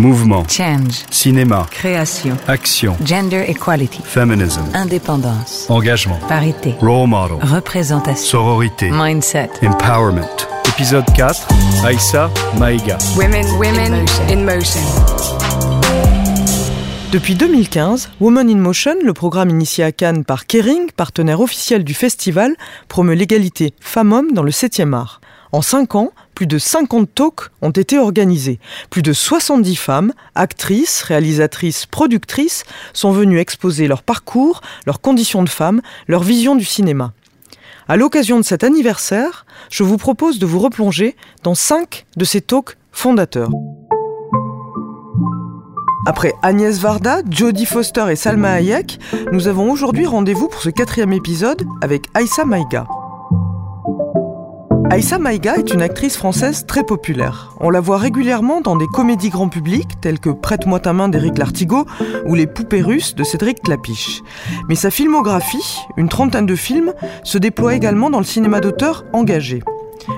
Mouvement. Change. Cinéma. Création. Action. Gender equality. Feminism. Indépendance. Engagement. Parité. Role model. Représentation. Sororité. Mindset. Empowerment. Épisode 4. Aïssa Maïga. Women, women in motion. Depuis 2015, Women in Motion, le programme initié à Cannes par Kering, partenaire officiel du festival, promeut l'égalité femmes-hommes dans le 7e art. En 5 ans, plus de 50 talks ont été organisés. Plus de 70 femmes, actrices, réalisatrices, productrices, sont venues exposer leur parcours, leurs conditions de femmes, leur vision du cinéma. À l'occasion de cet anniversaire, je vous propose de vous replonger dans 5 de ces talks fondateurs. Après Agnès Varda, Jodie Foster et Salma Hayek, nous avons aujourd'hui rendez-vous pour ce quatrième épisode avec Aïssa Maïga. Aïssa Maïga est une actrice française très populaire. On la voit régulièrement dans des comédies grand public telles que Prête-moi ta main d'Éric Lartigot ou Les poupées russes de Cédric Clapiche. Mais sa filmographie, une trentaine de films, se déploie également dans le cinéma d'auteur engagé.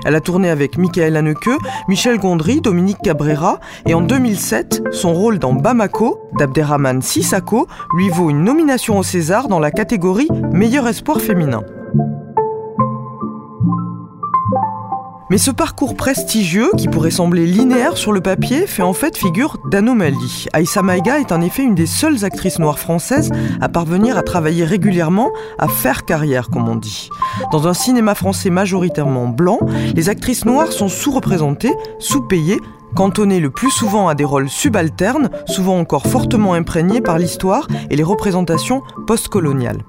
Elle a tourné avec Michael Haneke, Michel Gondry, Dominique Cabrera et en 2007, son rôle dans Bamako d'Abderrahman Sissako lui vaut une nomination au César dans la catégorie Meilleur espoir féminin. Mais ce parcours prestigieux, qui pourrait sembler linéaire sur le papier, fait en fait figure d'anomalie. Aïssa Maïga est en effet une des seules actrices noires françaises à parvenir à travailler régulièrement, à faire carrière, comme on dit. Dans un cinéma français majoritairement blanc, les actrices noires sont sous-représentées, sous-payées, cantonnées le plus souvent à des rôles subalternes, souvent encore fortement imprégnés par l'histoire et les représentations postcoloniales.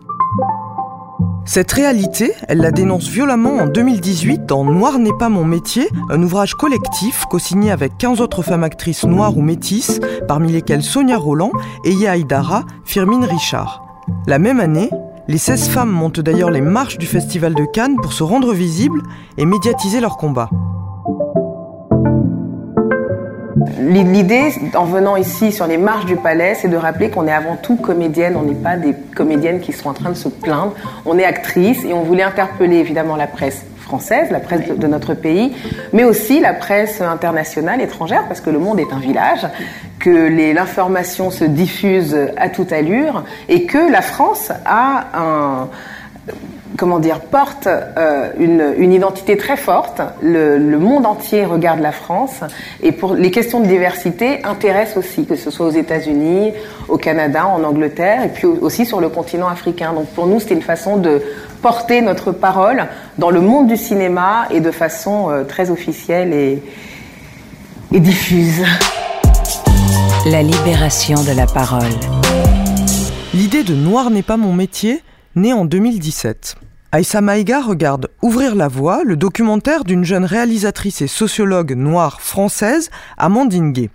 Cette réalité, elle la dénonce violemment en 2018 dans Noir n'est pas mon métier, un ouvrage collectif co-signé avec 15 autres femmes actrices noires ou métisses, parmi lesquelles Sonia Roland, Eya Aydara, Firmine Richard. La même année, les 16 femmes montent d'ailleurs les marches du Festival de Cannes pour se rendre visibles et médiatiser leur combat. L'idée, en venant ici sur les marches du palais, c'est de rappeler qu'on est avant tout comédienne, on n'est pas des comédiennes qui sont en train de se plaindre, on est actrice et on voulait interpeller évidemment la presse française, la presse de, notre pays, mais aussi la presse internationale, étrangère, parce que le monde est un village, que l'information se diffuse à toute allure et que la France a un comment dire, porte euh, une, une, identité très forte. Le, le, monde entier regarde la France et pour les questions de diversité intéressent aussi, que ce soit aux États-Unis, au Canada, en Angleterre et puis aussi sur le continent africain. Donc pour nous, c'était une façon de porter notre parole dans le monde du cinéma et de façon euh, très officielle et, et diffuse. La libération de la parole. L'idée de Noir n'est pas mon métier née en 2017. Aïssa Maïga regarde Ouvrir la voie, le documentaire d'une jeune réalisatrice et sociologue noire française, Amandine Gay.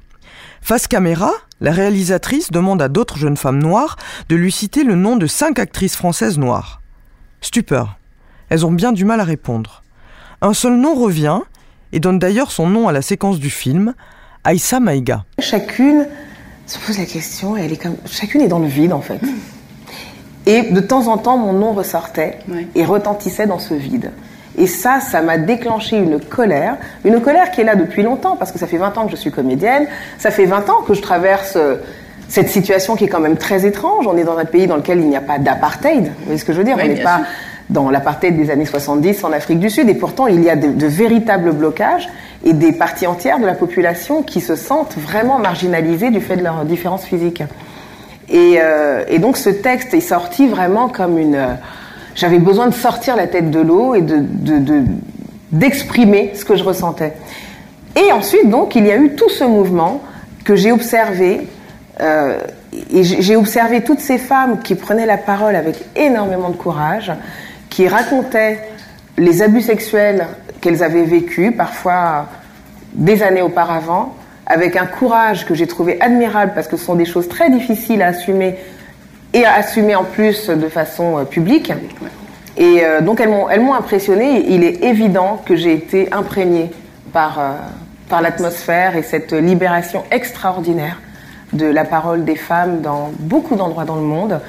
Face caméra, la réalisatrice demande à d'autres jeunes femmes noires de lui citer le nom de cinq actrices françaises noires. Stupeur. Elles ont bien du mal à répondre. Un seul nom revient, et donne d'ailleurs son nom à la séquence du film, Aïssa Maïga. Chacune se pose la question, et elle est comme... chacune est dans le vide en fait. Et de temps en temps, mon nom ressortait et retentissait dans ce vide. Et ça, ça m'a déclenché une colère, une colère qui est là depuis longtemps, parce que ça fait 20 ans que je suis comédienne, ça fait 20 ans que je traverse euh, cette situation qui est quand même très étrange. On est dans un pays dans lequel il n'y a pas d'apartheid, vous voyez ce que je veux dire? On n'est pas dans l'apartheid des années 70 en Afrique du Sud, et pourtant il y a de, de véritables blocages et des parties entières de la population qui se sentent vraiment marginalisées du fait de leurs différences physiques. Et, euh, et, donc ce texte est sorti vraiment comme une... Euh, j'avais besoin de sortir la tête de l'eau et d'exprimer de, de, ce que je ressentais. Et ensuite, donc, il y a eu tout ce mouvement que j'ai observé. Euh, et j'ai observé toutes ces femmes qui prenaient la parole avec énormément de courage, qui racontaient les abus sexuels qu'elles avaient vécus, parfois des années auparavant, avec un courage que j'ai trouvé admirable parce que ce sont des choses très difficiles à assumer et à assumer en plus de façon euh, publique. Et euh, donc elles m'ont, elles m'ont impressionné. Il est évident que j'ai été imprégnée par, euh, par l'atmosphère et cette libération extraordinaire de la parole des femmes dans beaucoup d'endroits dans le monde.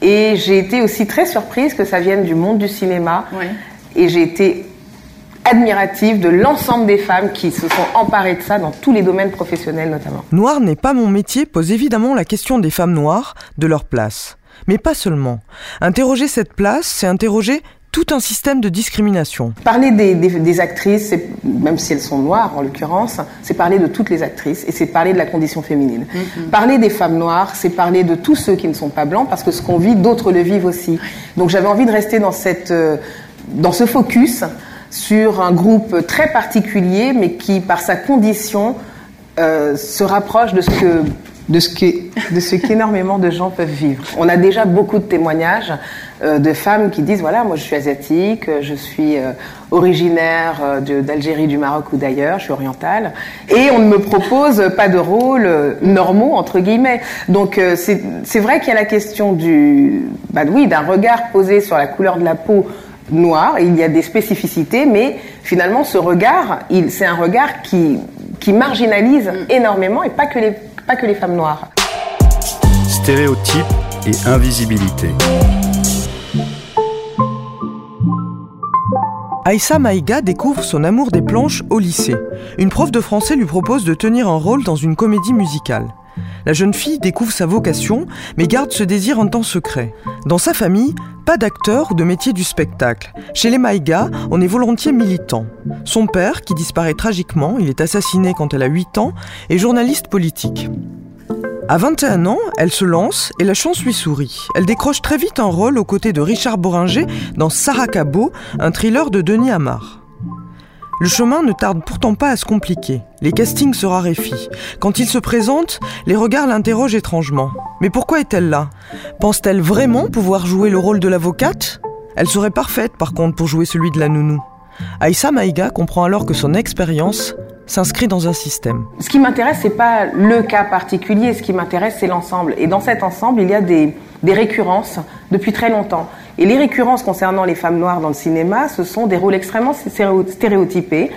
Et j'ai été aussi très surprise que ça vienne du monde du cinéma. Et j'ai été admirative de l'ensemble des femmes qui se sont emparées de ça dans tous les domaines professionnels notamment. Noir n'est pas mon métier pose évidemment la question des femmes noires, de leur place. Mais pas seulement. Interroger cette place, c'est interroger tout un système de discrimination. Parler des, des, des actrices, même si elles sont noires en l'occurrence, c'est parler de toutes les actrices et c'est parler de la condition féminine. Mm -hmm. Parler des femmes noires, c'est parler de tous ceux qui ne sont pas blancs parce que ce qu'on vit, d'autres le vivent aussi. Donc j'avais envie de rester dans, cette, euh, dans ce focus sur un groupe très particulier mais qui, par sa condition, euh, se rapproche de ce que de ce de qu'énormément de gens peuvent vivre. On a déjà beaucoup de témoignages euh, de femmes qui disent voilà moi je suis asiatique, je suis euh, originaire d'Algérie, du Maroc ou d'ailleurs, je suis orientale et on ne me propose pas de rôles normaux entre guillemets. Donc c'est vrai qu'il y a la question du bah oui d'un regard posé sur la couleur de la peau noire, il y a des spécificités, mais finalement ce regard, c'est un regard qui, qui marginalise énormément et pas que les pas que les femmes noires. Stéréotypes et invisibilité. Aïssa Maïga découvre son amour des planches au lycée. Une prof de français lui propose de tenir un rôle dans une comédie musicale. La jeune fille découvre sa vocation, mais garde ce désir en temps secret. Dans sa famille, pas d'acteur ou de métier du spectacle. Chez les Maïga, on est volontiers militant. Son père, qui disparaît tragiquement, il est assassiné quand elle a 8 ans, est journaliste politique. À 21 ans, elle se lance et la chance lui sourit. Elle décroche très vite un rôle aux côtés de Richard Boringer dans Saracabo, un thriller de Denis Amar. Le chemin ne tarde pourtant pas à se compliquer. Les castings se raréfient. Quand il se présente, les regards l'interrogent étrangement. Mais pourquoi est-elle là? Pense-t-elle vraiment pouvoir jouer le rôle de l'avocate? Elle serait parfaite par contre pour jouer celui de la nounou. Aïssa Maïga comprend alors que son expérience s'inscrit dans un système. Ce qui m'intéresse, c'est pas le cas particulier, ce qui m'intéresse, c'est l'ensemble. Et dans cet ensemble, il y a des, récurrences depuis très longtemps. Et les récurrences concernant les femmes noires dans le cinéma, ce sont des rôles extrêmement stéréotypés,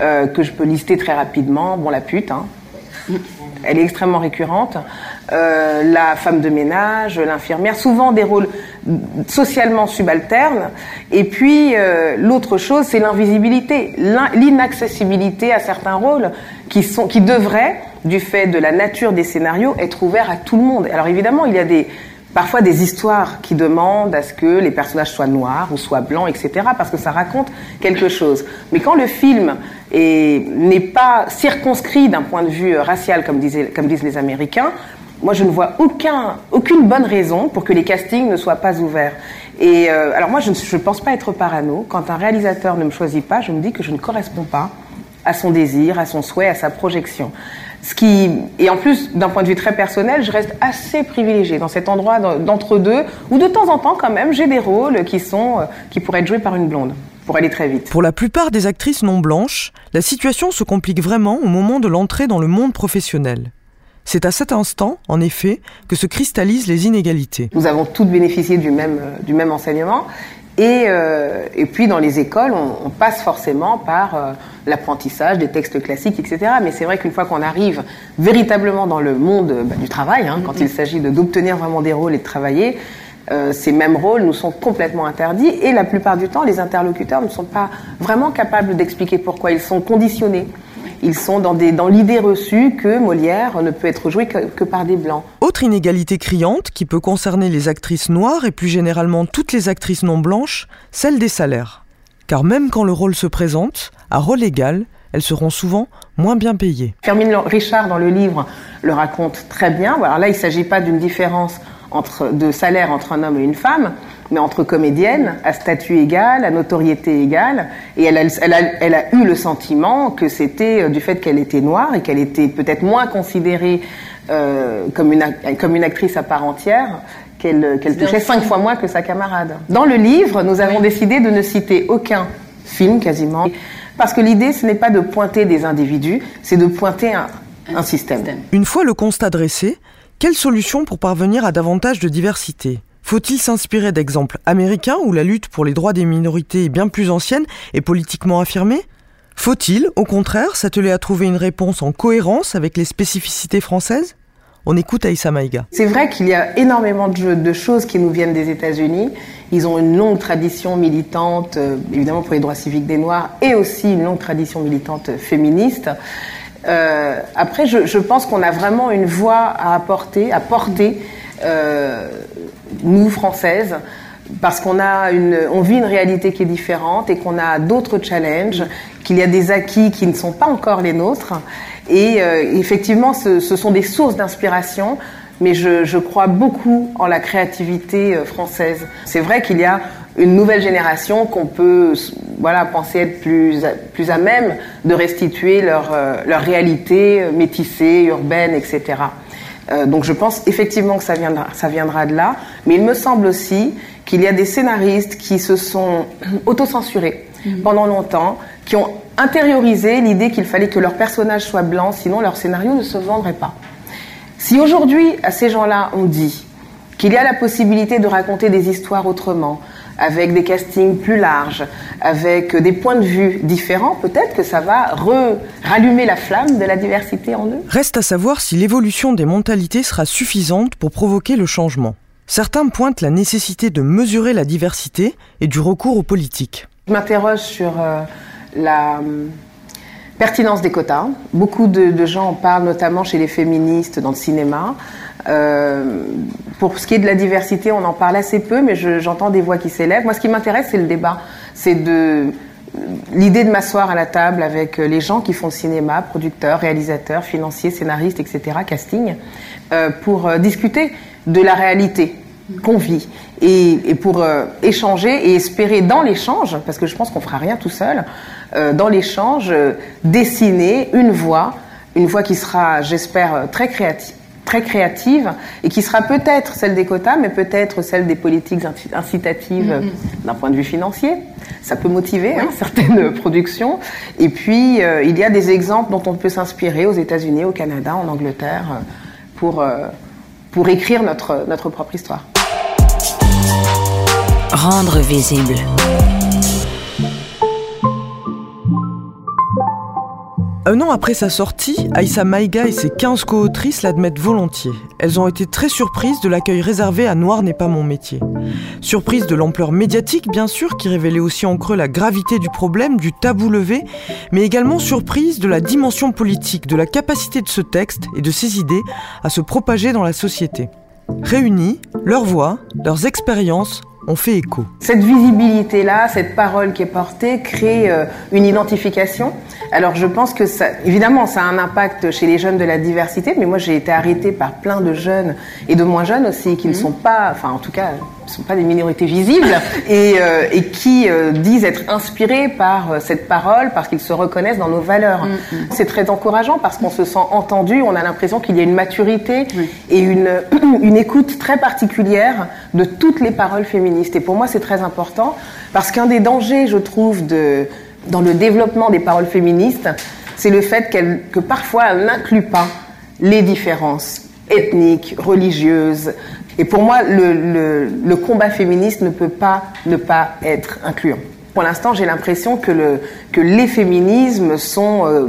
euh, que je peux lister très rapidement. Bon, la pute, hein. Elle est extrêmement récurrente. Euh, la femme de ménage, l'infirmière, souvent des rôles socialement subalternes. Et puis euh, l'autre chose, c'est l'invisibilité, l'inaccessibilité à certains rôles qui, sont, qui devraient, du fait de la nature des scénarios, être ouverts à tout le monde. Alors évidemment, il y a des, parfois des histoires qui demandent à ce que les personnages soient noirs ou soient blancs, etc., parce que ça raconte quelque chose. Mais quand le film n'est pas circonscrit d'un point de vue racial, comme, disaient, comme disent les Américains, moi je ne vois aucun, aucune bonne raison pour que les castings ne soient pas ouverts. Et euh, alors moi je ne pense pas être parano. Quand un réalisateur ne me choisit pas, je me dis que je ne corresponds pas à son désir, à son souhait, à sa projection. Ce qui, et en plus, d'un point de vue très personnel, je reste assez privilégiée dans cet endroit d'entre-deux, où de temps en temps, quand même, j'ai des rôles qui, sont, qui pourraient être joués par une blonde, pour aller très vite. Pour la plupart des actrices non blanches, la situation se complique vraiment au moment de l'entrée dans le monde professionnel. C'est à cet instant, en effet, que se cristallisent les inégalités. Nous avons toutes bénéficié du même, du même enseignement. Et, euh, et puis dans les écoles, on, on passe forcément par euh, l'apprentissage des textes classiques, etc. Mais c'est vrai qu'une fois qu'on arrive véritablement dans le monde bah, du travail, hein, quand il s'agit d'obtenir vraiment des rôles et de travailler, euh, ces mêmes rôles nous sont complètement interdits et la plupart du temps, les interlocuteurs ne sont pas vraiment capables d'expliquer pourquoi ils sont conditionnés. Ils sont dans, des, dans l'idée reçue que Molière ne peut être joué que, que, par des blancs. Autre inégalité criante qui peut concerner les actrices noires et plus généralement toutes les actrices non blanches, celle des salaires. Car même quand le rôle se présente, à rôle égal, elles seront souvent moins bien payées. Fermine Richard, dans le livre, le raconte très bien. Alors là, il ne s'agit pas d'une différence entre, de salaire entre un homme et une femme, mais entre comédiennes, à statut égal, à notoriété égale. Et elle a, elle a, elle a eu le sentiment que c'était du fait qu'elle était noire et qu'elle était peut-être moins considérée euh, comme, une, comme une actrice à part entière qu'elle qu touchait cinq fois moins que sa camarade. Dans le livre, nous avons décidé de ne citer aucun film quasiment, parce que l'idée, ce n'est pas de pointer des individus, c'est de pointer un, un système. Une fois le constat dressé, quelle solution pour parvenir à davantage de diversité? Faut-il s'inspirer d'exemples américains où la lutte pour les droits des minorités est bien plus ancienne et politiquement affirmée? Faut-il, au contraire, s'atteler à trouver une réponse en cohérence avec les spécificités françaises? On écoute Aïssa Maïga. C'est vrai qu'il y a énormément de, de, choses qui nous viennent des États-Unis. Ils ont une longue tradition militante, euh, évidemment pour les droits civiques des Noirs, et aussi une longue tradition militante féministe. Euh, après, je, pense qu'on a vraiment une voix à apporter, à porter, euh, nous Françaises, parce qu'on a une, on vit une réalité qui est différente et qu'on a d'autres challenges, qu'il y a des acquis qui ne sont pas encore les nôtres. Et euh, effectivement, ce, sont des sources d'inspiration, mais je, je, crois beaucoup en la créativité française. C'est vrai qu'il y a une nouvelle génération qu'on peut voilà, penser être plus, plus à même de restituer leur, euh, leur réalité métissée, urbaine, etc. Euh, donc je pense effectivement que ça viendra, ça viendra de là, mais il me semble aussi qu'il y a des scénaristes qui se sont autocensurés mmh. pendant longtemps, qui ont intériorisé l'idée qu'il fallait que leur personnage soit blanc, sinon leur scénario ne se vendrait pas. Si aujourd'hui, à ces gens-là, on dit qu'il y a la possibilité de raconter des histoires autrement, avec des castings plus larges, avec des points de vue différents, peut-être que ça va rallumer la flamme de la diversité en eux. Reste à savoir si l'évolution des mentalités sera suffisante pour provoquer le changement. Certains pointent la nécessité de mesurer la diversité et du recours aux politiques. Je m'interroge sur euh, la euh, pertinence des quotas. Beaucoup de, de, gens en parlent, notamment chez les féministes dans le cinéma. Euh, pour ce qui est de la diversité, on en parle assez peu, mais j'entends je, des voix qui s'élèvent. Moi, ce qui m'intéresse, c'est le débat. C'est l'idée de m'asseoir à la table avec les gens qui font cinéma, producteurs, réalisateurs, financiers, scénaristes, etc., casting, euh, pour euh, discuter de la réalité qu'on vit et, pour euh, échanger et espérer dans l'échange, parce que je pense qu'on fera rien tout seul, euh, dans l'échange, dessiner une voix, une voix qui sera, j'espère, très créative très créative et qui sera peut-être celle des quotas, mais peut-être celle des politiques incitatives mm -hmm. d'un point de vue financier. Ça peut motiver hein, certaines productions. Et puis, euh, il y a des exemples dont on peut s'inspirer aux États-Unis, au Canada, en Angleterre, euh, pour, euh, pour écrire notre, notre propre histoire. Rendre visible. Un an après sa sortie, Aïssa Maïga et ses 15 co-autrices l'admettent volontiers. Elles ont été très surprises de l'accueil réservé à Noir n'est pas mon métier. Surprises de l'ampleur médiatique, bien sûr, qui révélait aussi en creux la gravité du problème, du tabou levé, mais également surprise de la dimension politique, de la capacité de ce texte et de ses idées à se propager dans la société. Réunies, leurs voix, leurs expériences ont fait écho. Cette visibilité-là, cette parole qui est portée, crée euh, une identification. Alors je pense que ça, évidemment, ça a un impact chez les jeunes de la diversité, mais moi j'ai été arrêtée par plein de jeunes et de moins jeunes aussi qui mmh. ne sont pas, enfin en tout cas, ne sont pas des minorités visibles et, euh, et qui euh, disent être inspirés par euh, cette parole parce qu'ils se reconnaissent dans nos valeurs. Mmh. C'est très encourageant parce qu'on se sent entendu, on a l'impression qu'il y a une maturité et une, une écoute très particulière de toutes les paroles féministes. Et pour moi, c'est très important parce qu'un des dangers, je trouve, de, dans le développement des paroles féministes, c'est le fait qu'elle, que parfois elles n'incluent pas les différences ethniques, religieuses. Et pour moi, le, le, le, combat féministe ne peut pas ne pas être incluant. Pour l'instant, j'ai l'impression que, le, que les féminismes sont euh,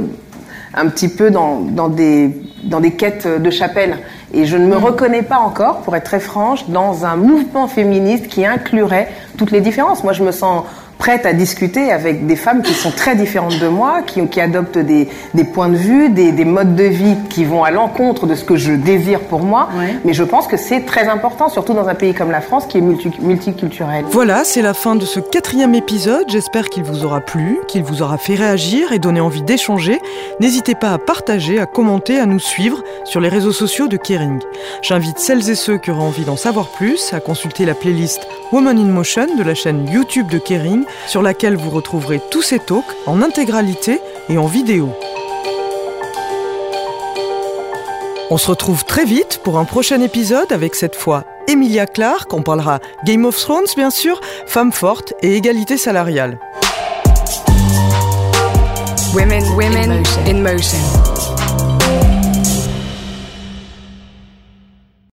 un petit peu dans, dans, des, dans des quêtes de chapelle. Et je ne me reconnais pas encore, pour être très franche, dans un mouvement féministe qui inclurait toutes les différences. Moi, je me sens prête à discuter avec des femmes qui sont très différentes de moi, qui, qui adoptent des, des, points de vue, des, des, modes de vie qui vont à l'encontre de ce que je désire pour moi. Ouais. Mais je pense que c'est très important, surtout dans un pays comme la France qui est multi multiculturel. Voilà, c'est la fin de ce quatrième épisode. J'espère qu'il vous aura plu, qu'il vous aura fait réagir et donné envie d'échanger. N'hésitez pas à partager, à commenter, à nous suivre sur les réseaux sociaux de Kering. J'invite celles et ceux qui auraient envie d'en savoir plus à consulter la playlist Woman in Motion de la chaîne YouTube de Kering sur laquelle vous retrouverez tous ces talks en intégralité et en vidéo. On se retrouve très vite pour un prochain épisode avec cette fois Emilia Clarke, on parlera Game of Thrones bien sûr, femmes fortes et égalité salariale. Women, women in motion. In motion.